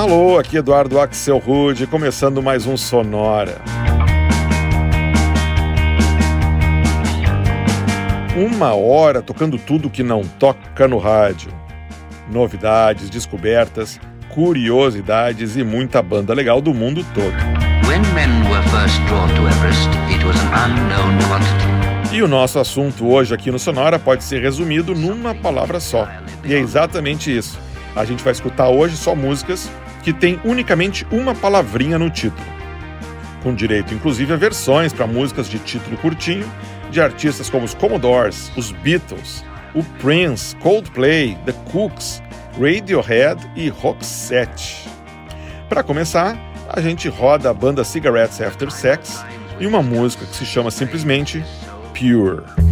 Alô, aqui Eduardo Axel Rude, começando mais um Sonora. Uma hora tocando tudo que não toca no rádio. Novidades, descobertas, curiosidades e muita banda legal do mundo todo. E o nosso assunto hoje aqui no Sonora pode ser resumido numa palavra só. E é exatamente isso. A gente vai escutar hoje só músicas que têm unicamente uma palavrinha no título. Com direito, inclusive, a versões para músicas de título curtinho de artistas como os Commodores, os Beatles, o Prince, Coldplay, The Cooks, Radiohead e Roxette. Para começar, a gente roda a banda Cigarettes After Sex e uma música que se chama simplesmente Pure.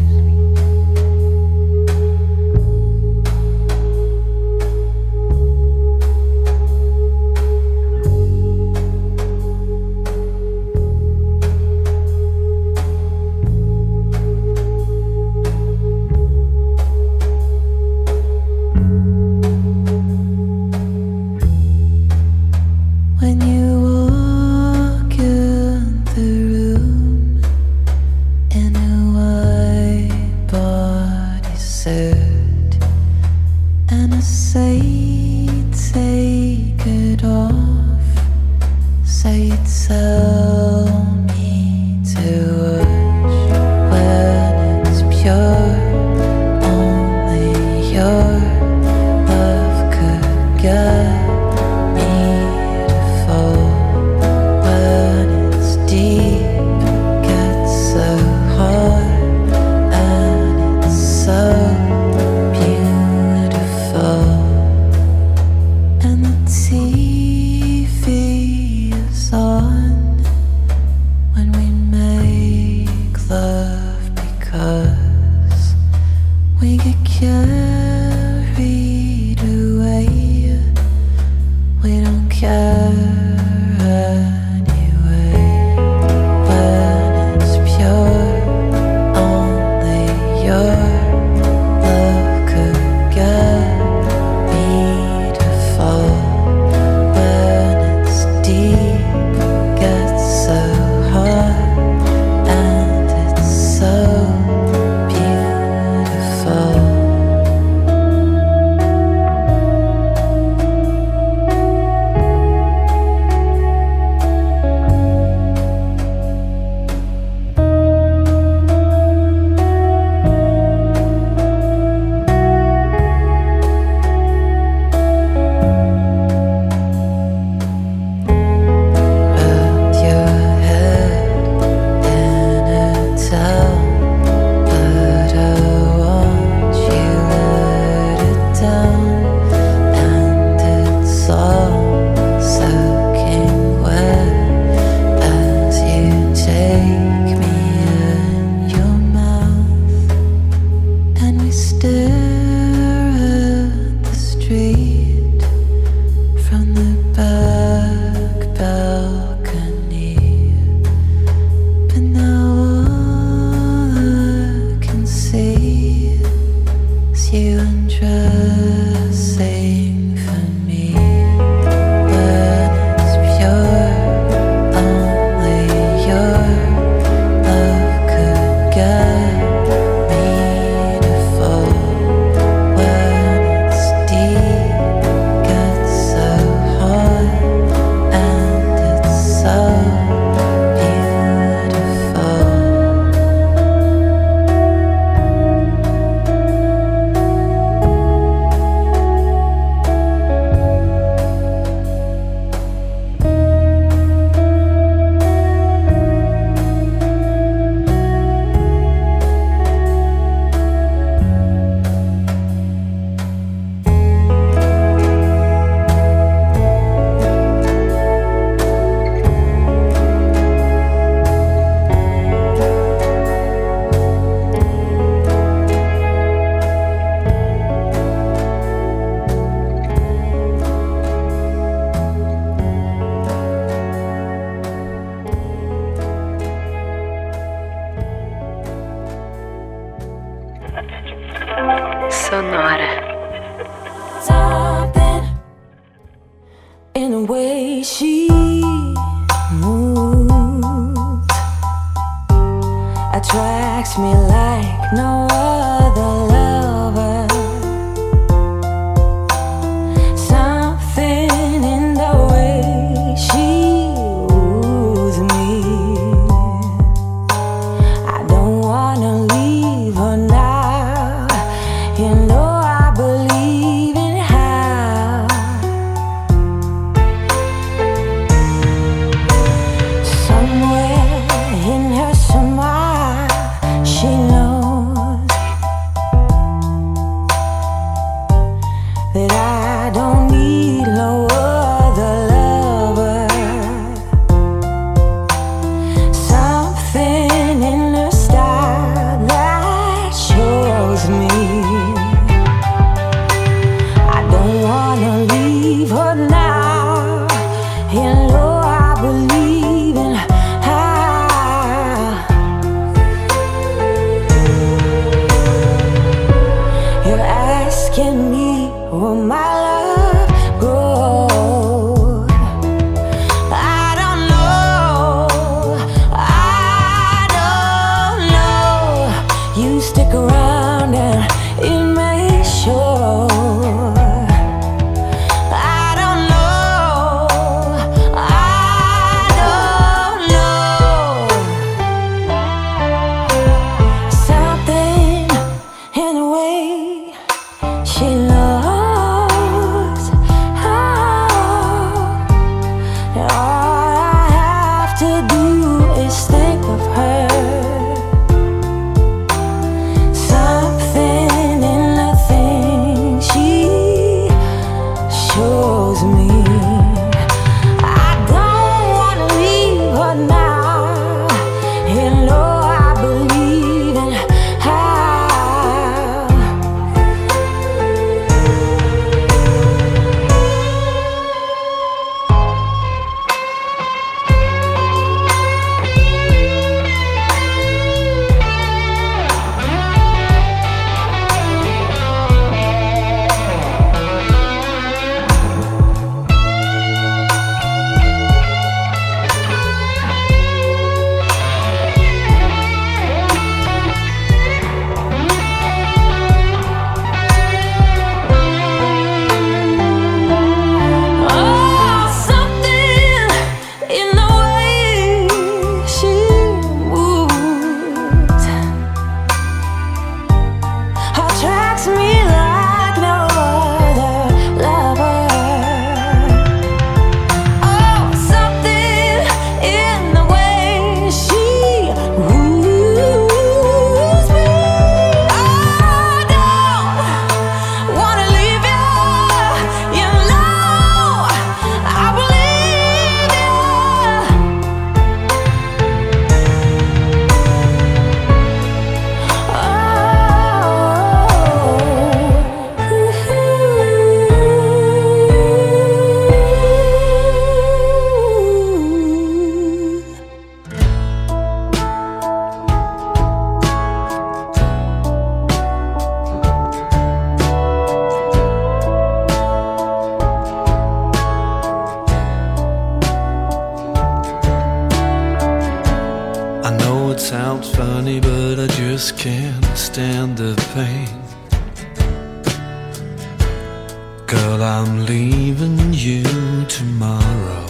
Girl, I'm leaving you tomorrow.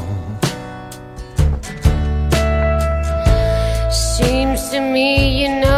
Seems to me you know.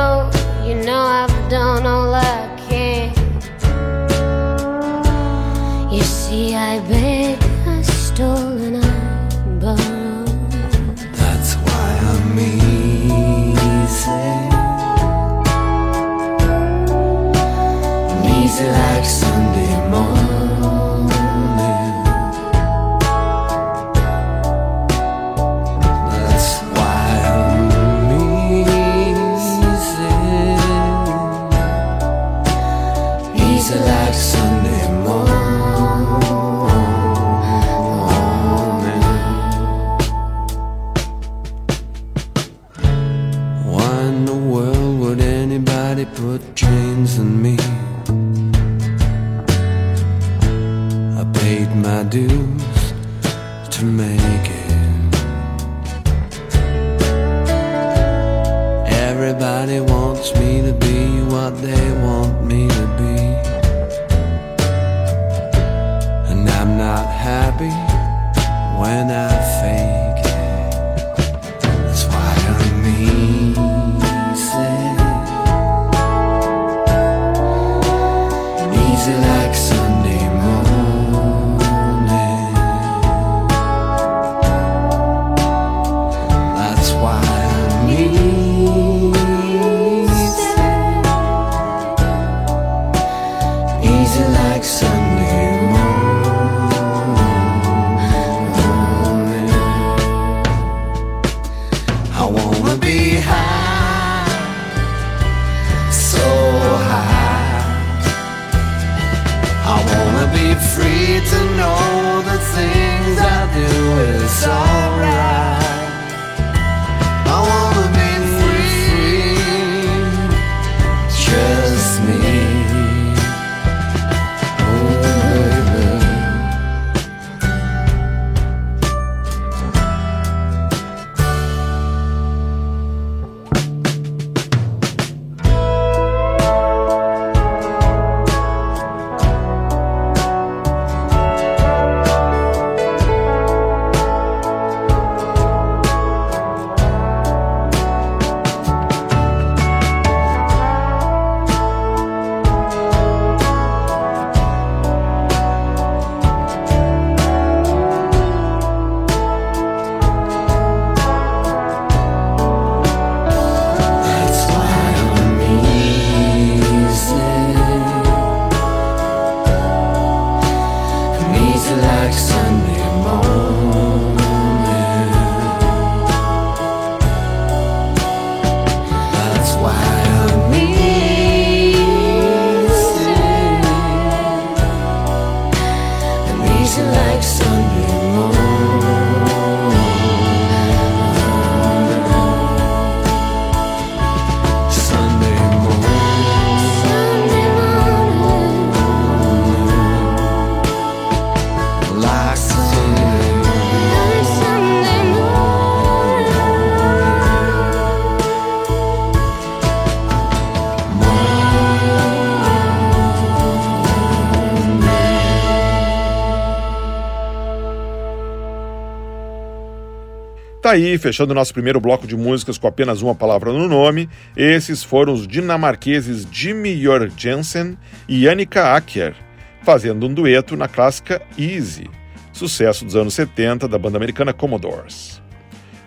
Tá aí, fechando nosso primeiro bloco de músicas com apenas uma palavra no nome, esses foram os dinamarqueses Jimmy Jorgensen e Annika Acker, fazendo um dueto na clássica Easy, sucesso dos anos 70 da banda americana Commodores.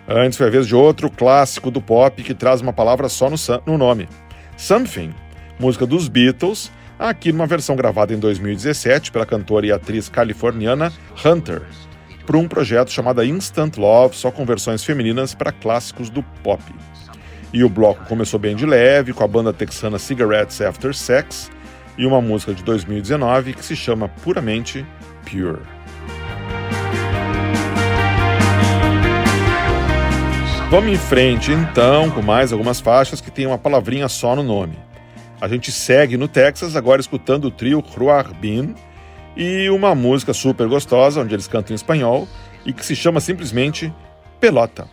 Antes foi a vez de outro clássico do pop que traz uma palavra só no, no nome, Something, música dos Beatles, aqui numa versão gravada em 2017 pela cantora e atriz californiana Hunter, para um projeto chamado Instant Love, só com versões femininas para clássicos do pop. E o bloco começou bem de leve, com a banda texana Cigarettes After Sex e uma música de 2019 que se chama puramente Pure. Vamos em frente então com mais algumas faixas que têm uma palavrinha só no nome. A gente segue no Texas agora escutando o trio Cruarbin e uma música super gostosa onde eles cantam em espanhol e que se chama simplesmente Pelota.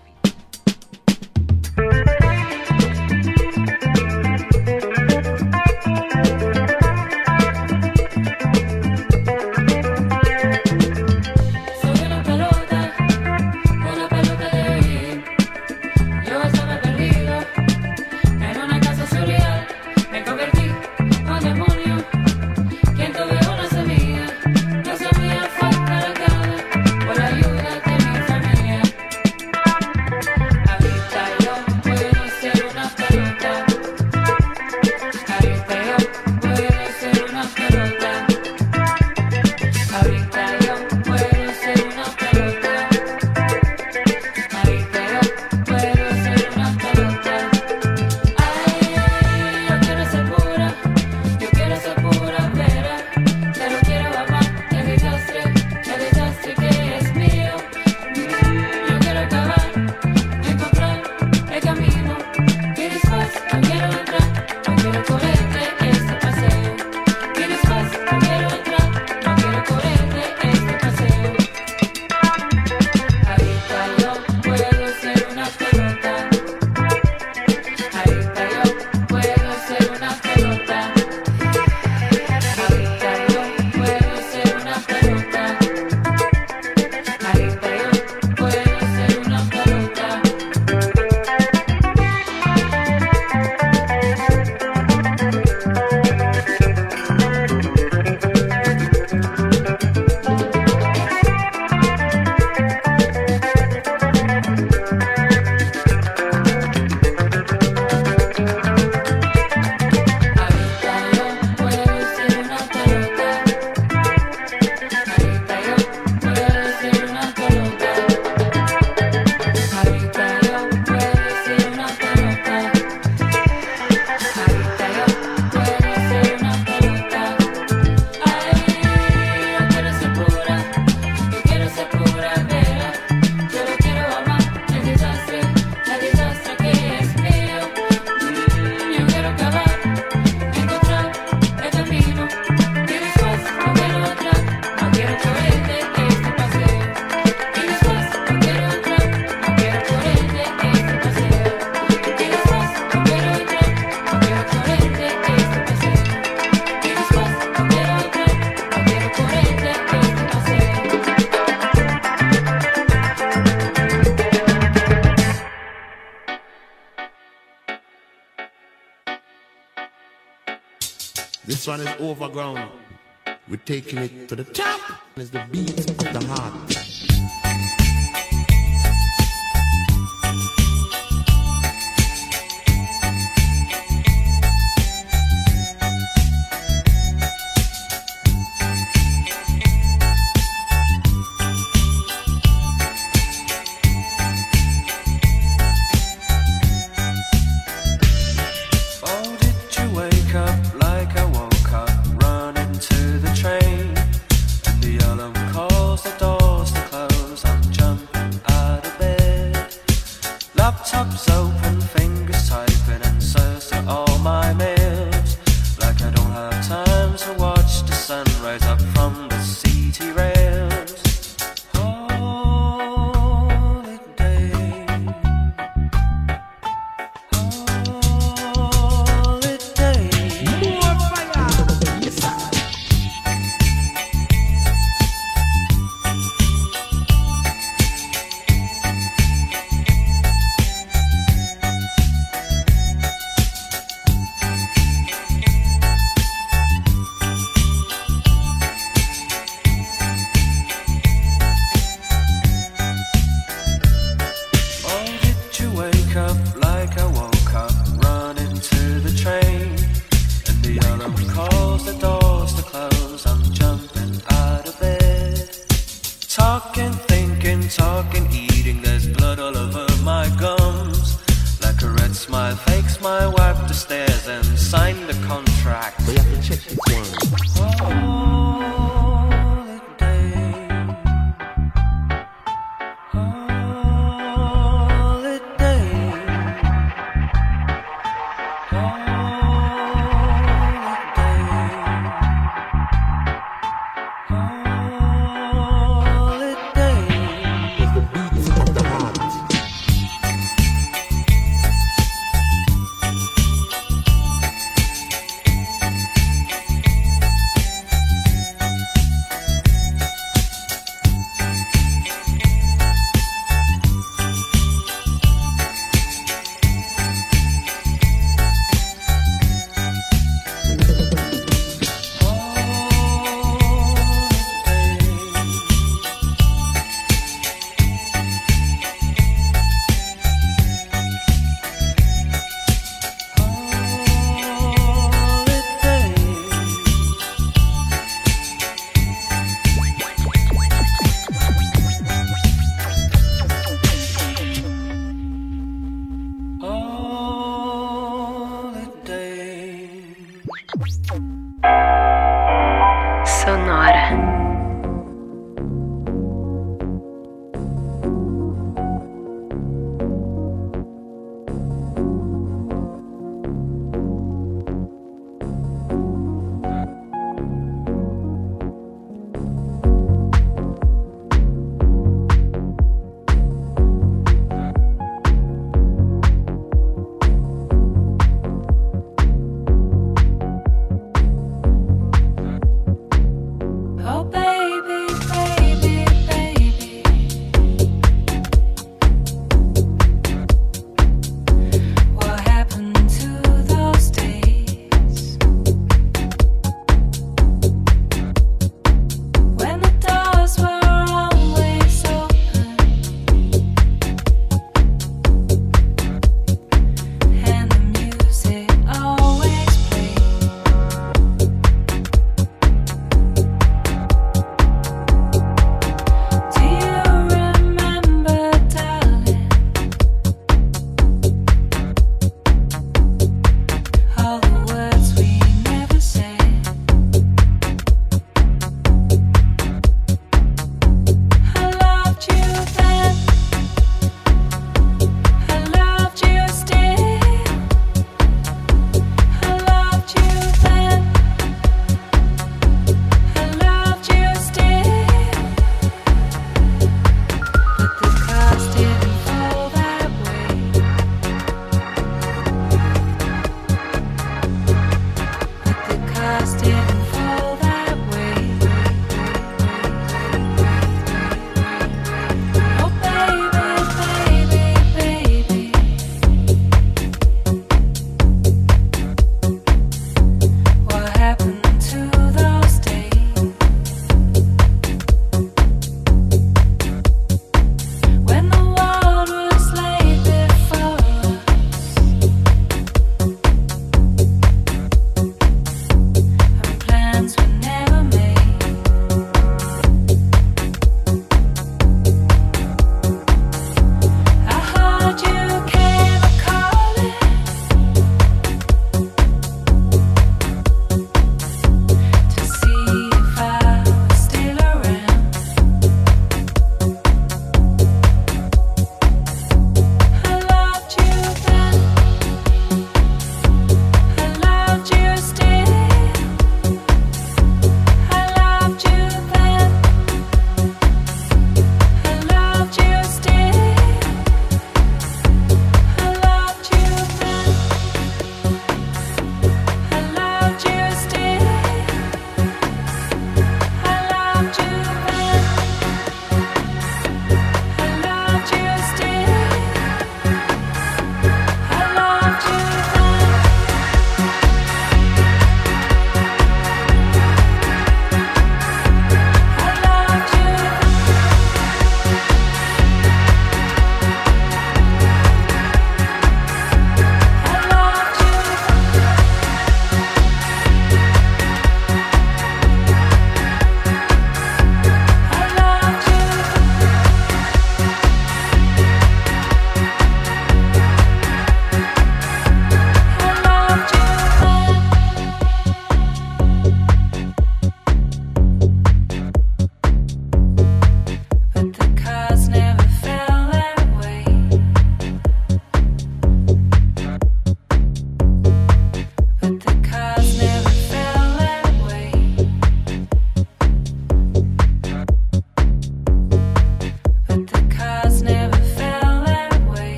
sun is overgrown. We're taking it to the top. It's the beat of the heart.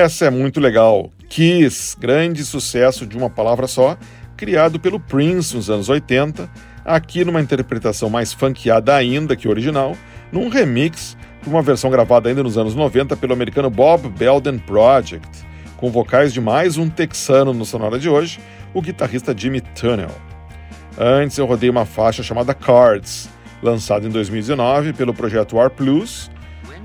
Essa é muito legal. Kiss, grande sucesso de uma palavra só, criado pelo Prince nos anos 80, aqui numa interpretação mais funkeada ainda que original, num remix de uma versão gravada ainda nos anos 90 pelo americano Bob Belden Project, com vocais de mais um texano no sonora de hoje, o guitarrista Jimmy Tunnell. Antes eu rodei uma faixa chamada Cards, lançada em 2019 pelo projeto War Plus,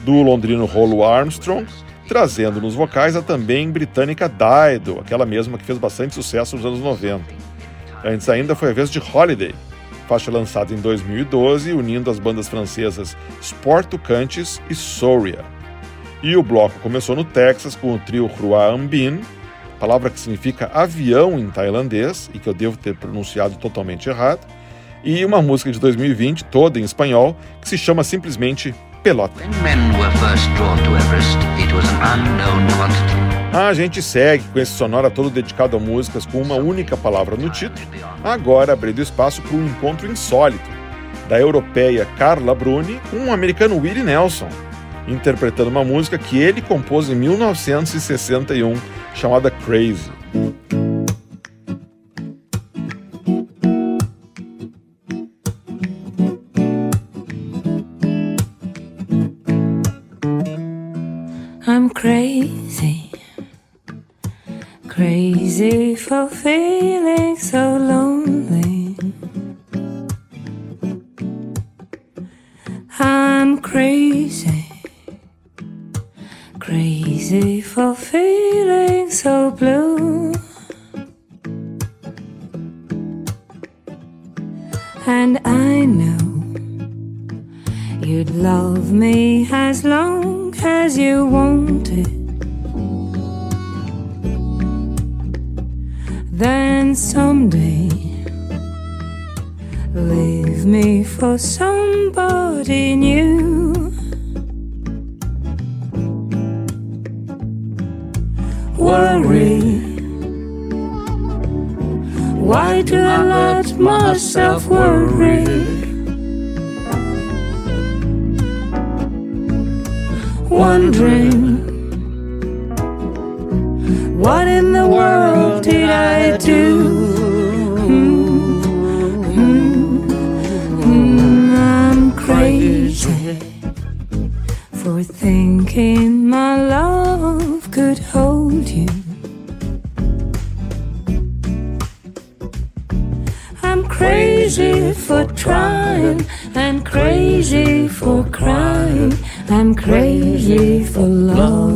do londrino Rolo Armstrong, trazendo nos vocais a também britânica Dido, aquela mesma que fez bastante sucesso nos anos 90. Antes ainda foi a vez de Holiday, faixa lançada em 2012, unindo as bandas francesas Sportucantes e Soria. E o bloco começou no Texas com o trio Rua Ambin, palavra que significa avião em tailandês e que eu devo ter pronunciado totalmente errado, e uma música de 2020, toda em espanhol, que se chama simplesmente pelota. A gente segue com esse sonora todo dedicado a músicas com uma única palavra no título, agora abrindo espaço para um encontro insólito da europeia Carla Bruni com o americano Willie Nelson, interpretando uma música que ele compôs em 1961 chamada Crazy. crazy for crying. I'm crazy for love.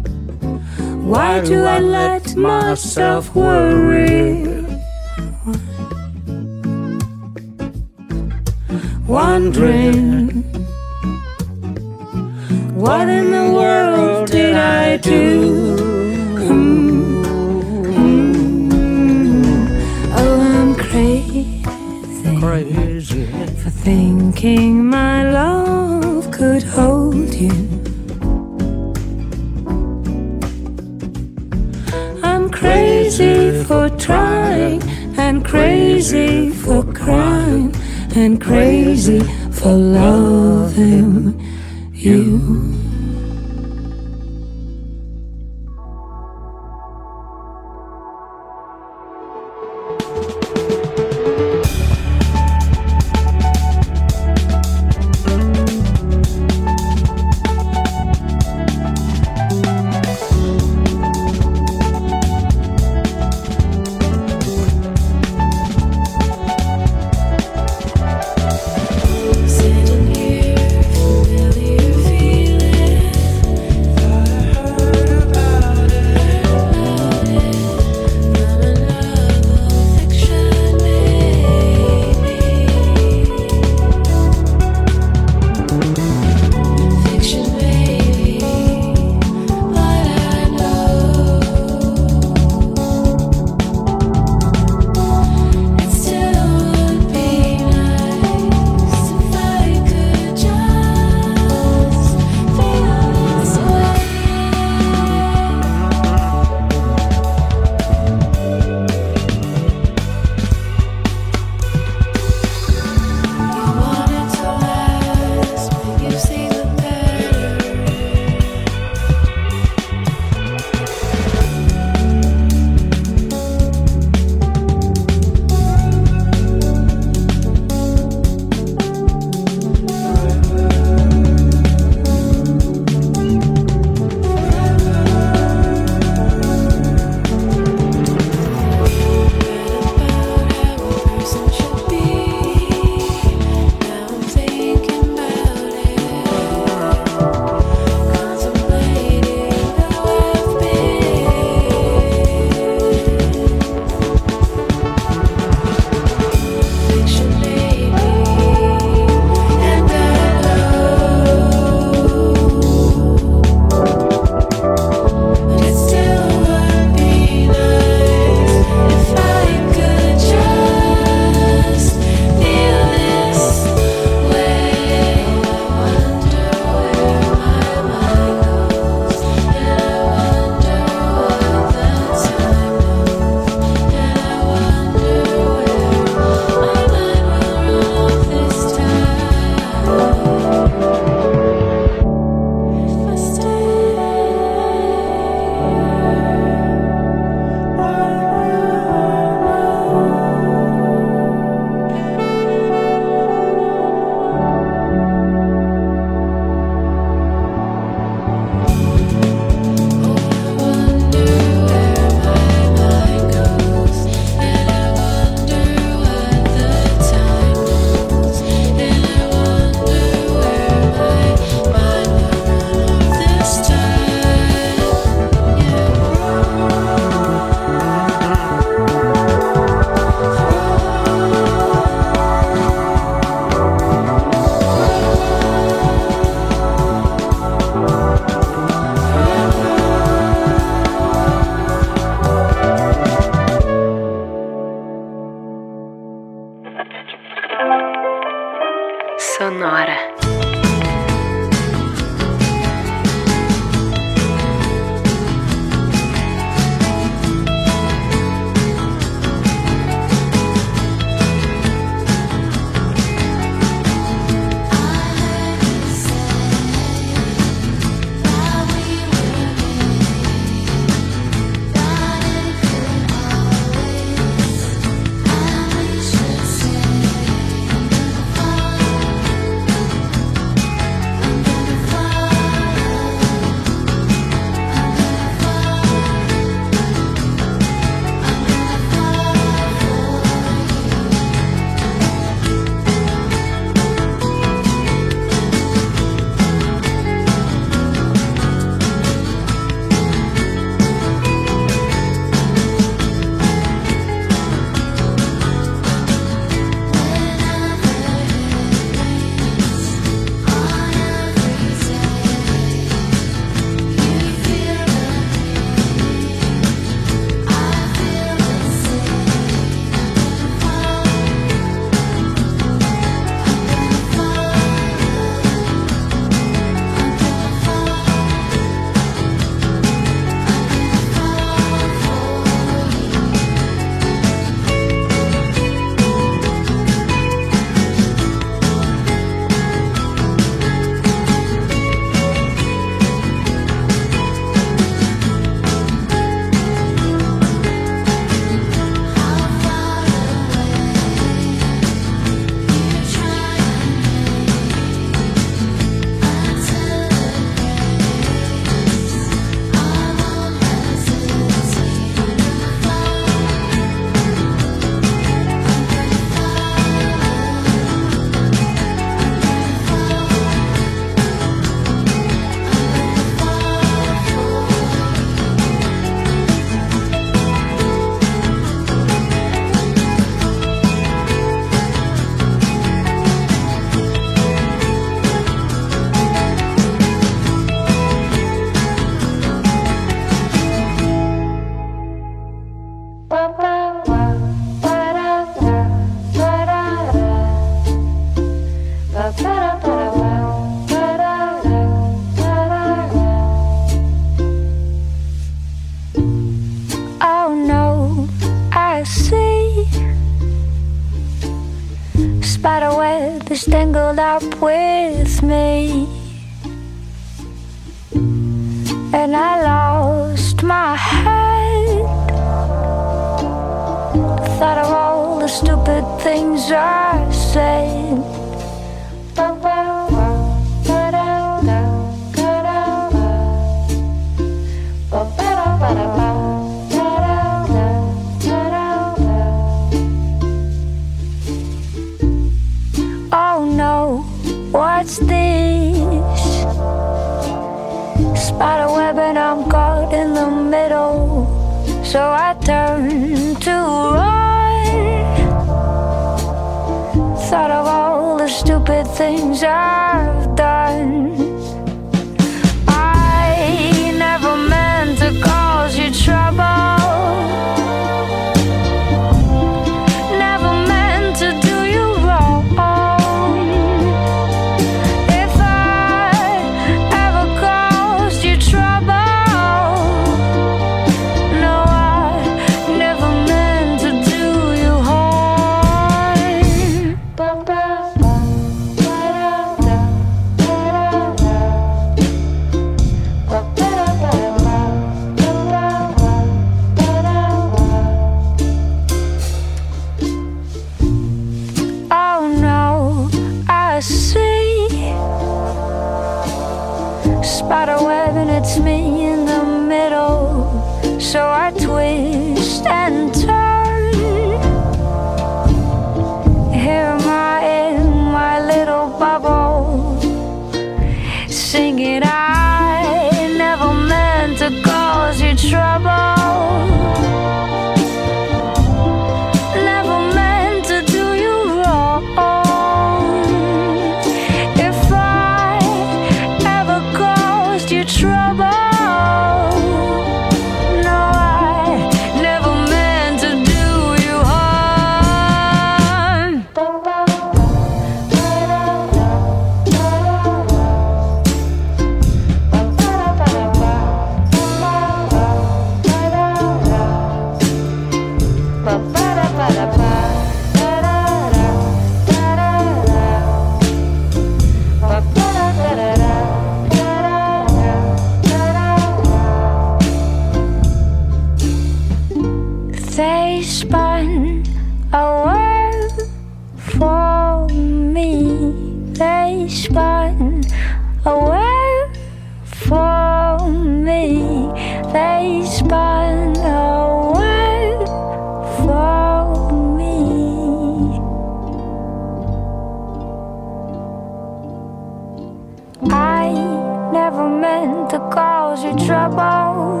Never meant to cause you trouble.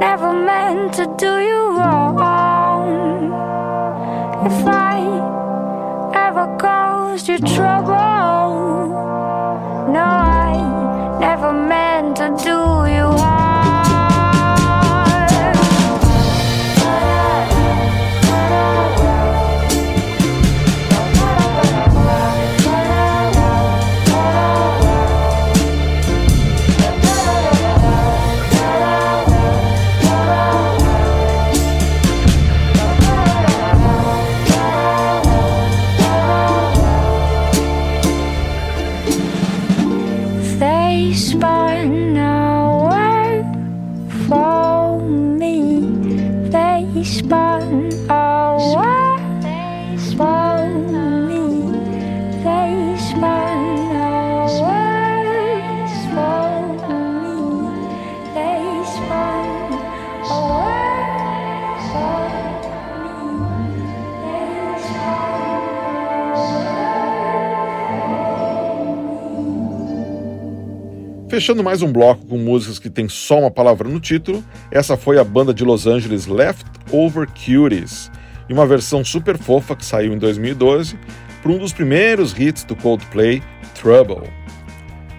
Never meant to do you wrong. If I ever caused you trouble, no, I never meant to do you harm. Fechando mais um bloco com músicas que tem só uma palavra no título, essa foi a banda de Los Angeles Leftover Cuties, e uma versão super fofa que saiu em 2012 para um dos primeiros hits do Coldplay, Trouble.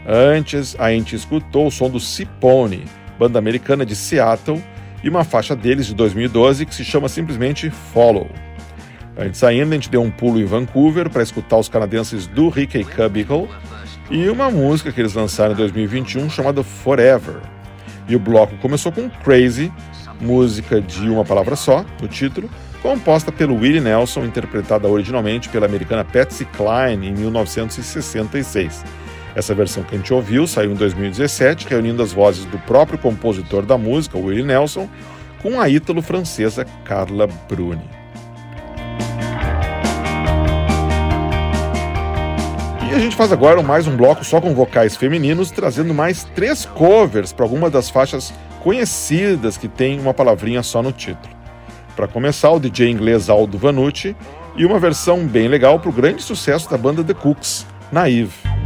Antes, a gente escutou o som do Cipone, banda americana de Seattle, e uma faixa deles de 2012 que se chama simplesmente Follow. Antes ainda, a gente deu um pulo em Vancouver para escutar os canadenses do Ricky Cubicle e uma música que eles lançaram em 2021 chamada Forever. E o bloco começou com Crazy, música de uma palavra só, no título, composta pelo Willie Nelson, interpretada originalmente pela americana Patsy Cline em 1966. Essa versão que a gente ouviu saiu em 2017, reunindo as vozes do próprio compositor da música, Willie Nelson, com a ítalo-francesa Carla Bruni. E a gente faz agora mais um bloco só com vocais femininos, trazendo mais três covers para algumas das faixas conhecidas que tem uma palavrinha só no título. Para começar, o DJ inglês Aldo Vanucci e uma versão bem legal para o grande sucesso da banda The Cooks, Naive.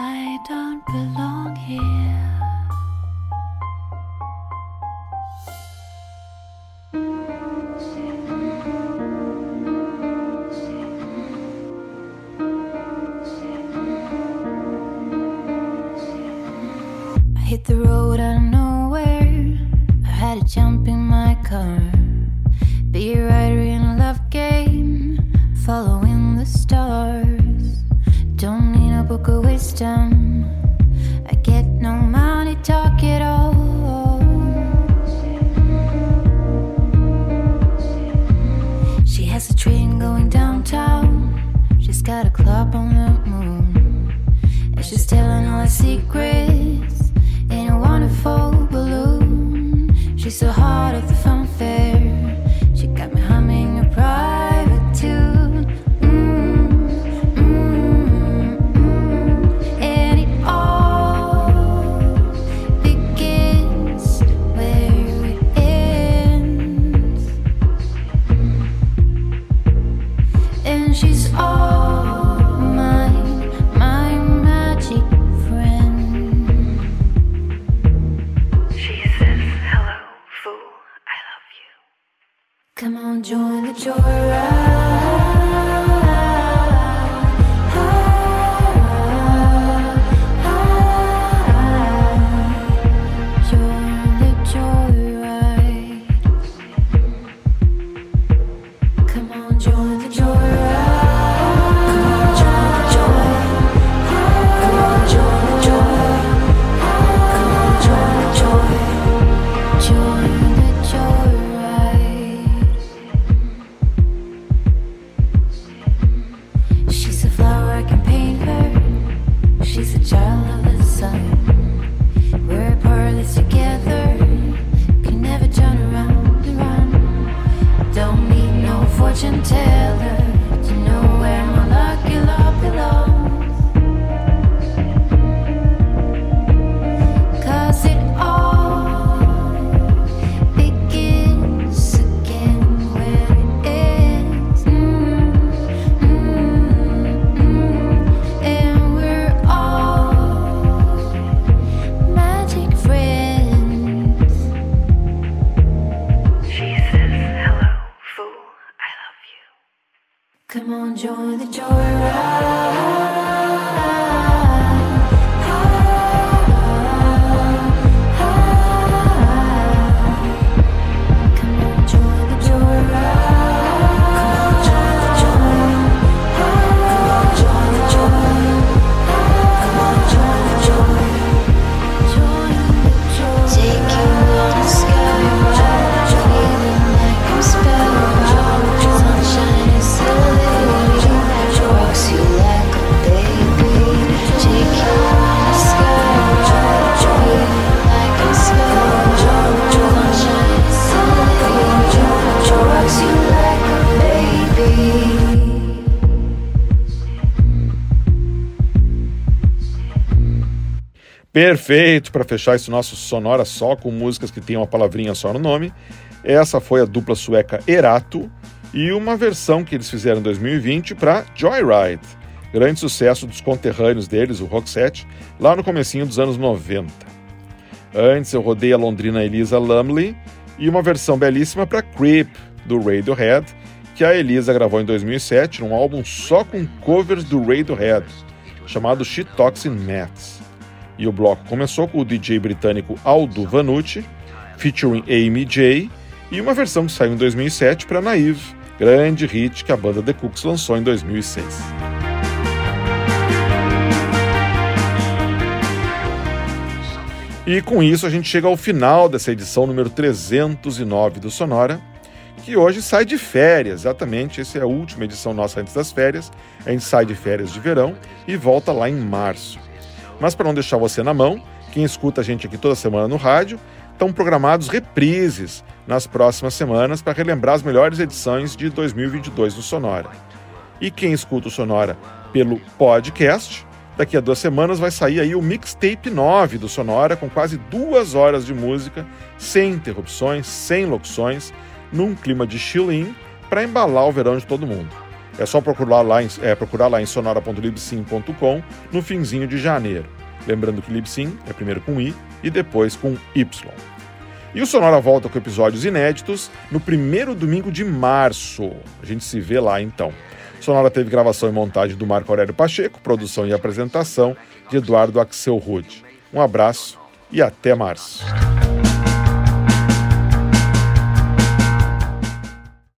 I don't belong here. Perfeito para fechar esse nosso sonora só com músicas que tem uma palavrinha só no nome. Essa foi a dupla sueca Erato e uma versão que eles fizeram em 2020 para Joyride, grande sucesso dos conterrâneos deles, o Roxette, lá no comecinho dos anos 90. Antes eu rodei a londrina Elisa Lumley e uma versão belíssima para Creep, do Radiohead, que a Elisa gravou em 2007 num álbum só com covers do Radiohead, chamado She Talks in Maths. E o bloco começou com o DJ britânico Aldo Vanucci, featuring Amy J, e uma versão que saiu em 2007 para Naive, grande hit que a banda The Cooks lançou em 2006. E com isso a gente chega ao final dessa edição número 309 do Sonora, que hoje sai de férias, exatamente, essa é a última edição nossa antes das férias. A gente sai de férias de verão e volta lá em março. Mas para não deixar você na mão, quem escuta a gente aqui toda semana no rádio, estão programados reprises nas próximas semanas para relembrar as melhores edições de 2022 do Sonora. E quem escuta o Sonora pelo podcast, daqui a duas semanas vai sair aí o mixtape 9 do Sonora, com quase duas horas de música, sem interrupções, sem locuções, num clima de chill-in, para embalar o verão de todo mundo. É só procurar lá em, é, procurar lá em sonora.libsyn.com no finzinho de janeiro. Lembrando que Libsyn é primeiro com I e depois com Y. E o Sonora volta com episódios inéditos no primeiro domingo de março. A gente se vê lá então. Sonora teve gravação e montagem do Marco Aurélio Pacheco, produção e apresentação de Eduardo Axel Rude. Um abraço e até março.